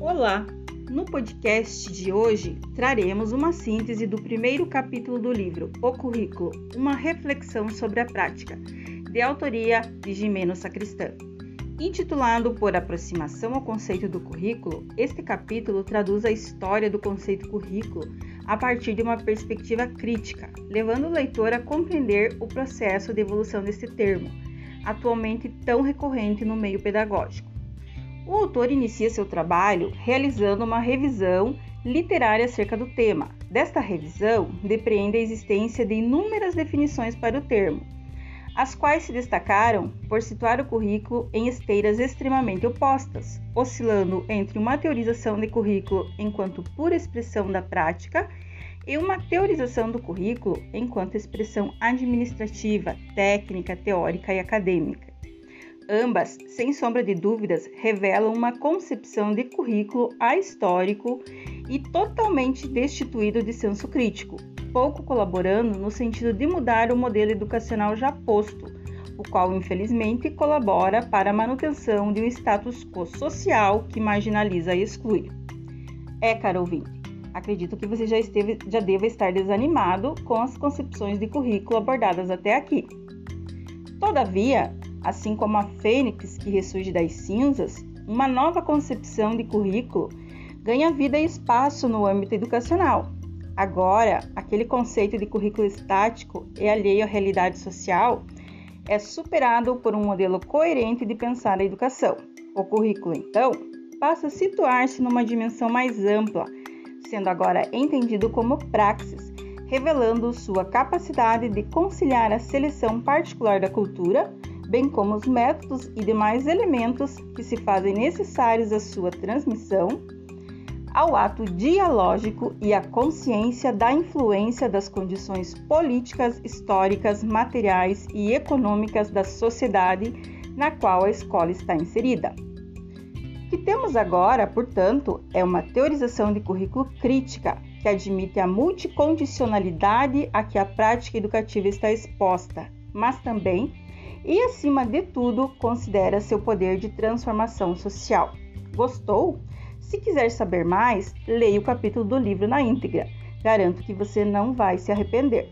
Olá! No podcast de hoje traremos uma síntese do primeiro capítulo do livro O Currículo Uma Reflexão sobre a Prática, de autoria de Gimeno Sacristã. Intitulado por Aproximação ao Conceito do Currículo, este capítulo traduz a história do conceito currículo a partir de uma perspectiva crítica, levando o leitor a compreender o processo de evolução deste termo, atualmente tão recorrente no meio pedagógico. O autor inicia seu trabalho realizando uma revisão literária acerca do tema. Desta revisão, depreende a existência de inúmeras definições para o termo, as quais se destacaram por situar o currículo em esteiras extremamente opostas, oscilando entre uma teorização de currículo enquanto pura expressão da prática e uma teorização do currículo enquanto expressão administrativa, técnica, teórica e acadêmica. Ambas, sem sombra de dúvidas, revelam uma concepção de currículo ahistórico e totalmente destituído de senso crítico, pouco colaborando no sentido de mudar o modelo educacional já posto, o qual infelizmente colabora para a manutenção de um status quo social que marginaliza e exclui. É, caro ouvinte, acredito que você já, esteve, já deva estar desanimado com as concepções de currículo abordadas até aqui. Todavia, assim como a fênix que ressurge das cinzas, uma nova concepção de currículo ganha vida e espaço no âmbito educacional. Agora, aquele conceito de currículo estático e alheio à realidade social é superado por um modelo coerente de pensar a educação. O currículo, então, passa a situar-se numa dimensão mais ampla, sendo agora entendido como praxis, revelando sua capacidade de conciliar a seleção particular da cultura bem como os métodos e demais elementos que se fazem necessários à sua transmissão, ao ato dialógico e à consciência da influência das condições políticas, históricas, materiais e econômicas da sociedade na qual a escola está inserida. O que temos agora, portanto, é uma teorização de currículo crítica que admite a multicondicionalidade a que a prática educativa está exposta, mas também e, acima de tudo, considera seu poder de transformação social. Gostou? Se quiser saber mais, leia o capítulo do livro na íntegra. Garanto que você não vai se arrepender.